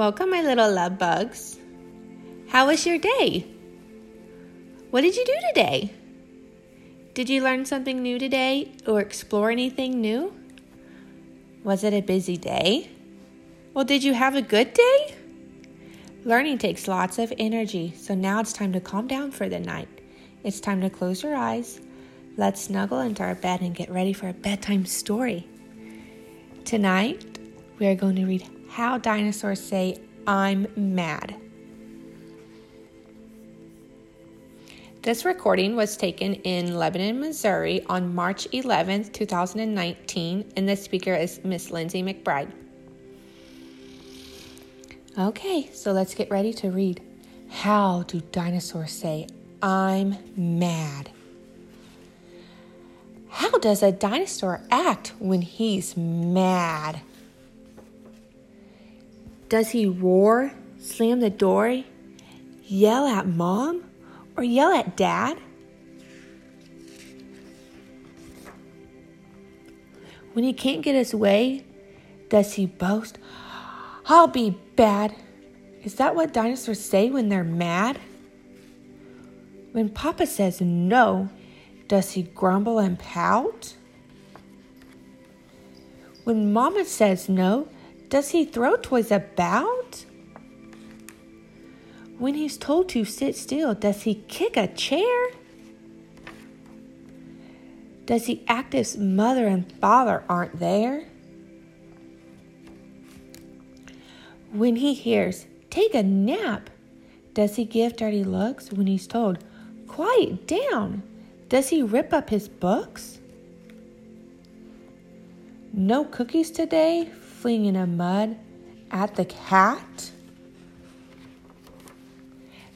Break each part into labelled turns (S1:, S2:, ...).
S1: Welcome, my little love bugs. How was your day? What did you do today? Did you learn something new today or explore anything new? Was it a busy day? Well, did you have a good day? Learning takes lots of energy, so now it's time to calm down for the night. It's time to close your eyes. Let's snuggle into our bed and get ready for a bedtime story. Tonight, we are going to read How Dinosaurs Say, I'm Mad. This recording was taken in Lebanon, Missouri on March 11, 2019, and the speaker is Miss Lindsay McBride. Okay, so let's get ready to read. How do dinosaurs say, I'm mad? How does a dinosaur act when he's mad? Does he roar, slam the door, yell at mom? or yell at dad? When he can't get his way, does he boast, I'll be bad? Is that what dinosaurs say when they're mad? When Papa says no, does he grumble and pout? When Mama says no, does he throw toys about? When he's told to sit still, does he kick a chair? Does he act as mother and father aren't there? When he hears, take a nap, does he give dirty looks when he's told, quiet down? Does he rip up his books? No cookies today, flinging a mud at the cat?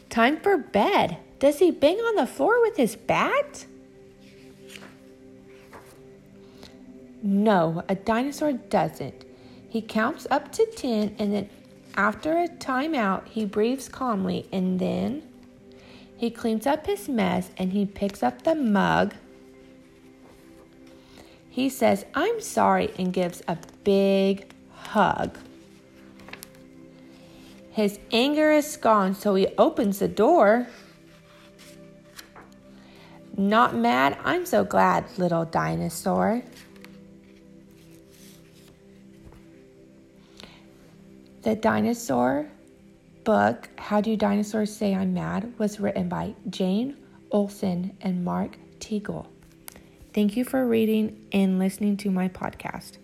S1: Time for bed. Does he bang on the floor with his bat? No, a dinosaur doesn't. He counts up to 10 and then after a timeout, he breathes calmly and then he cleans up his mess and he picks up the mug. He says, I'm sorry, and gives a big hug. His anger is gone, so he opens the door. Not mad, I'm so glad, little dinosaur. The dinosaur book, How Do Dinosaurs Say I'm Mad, was written by Jane Olson and Mark Teague. Thank you for reading and listening to my podcast.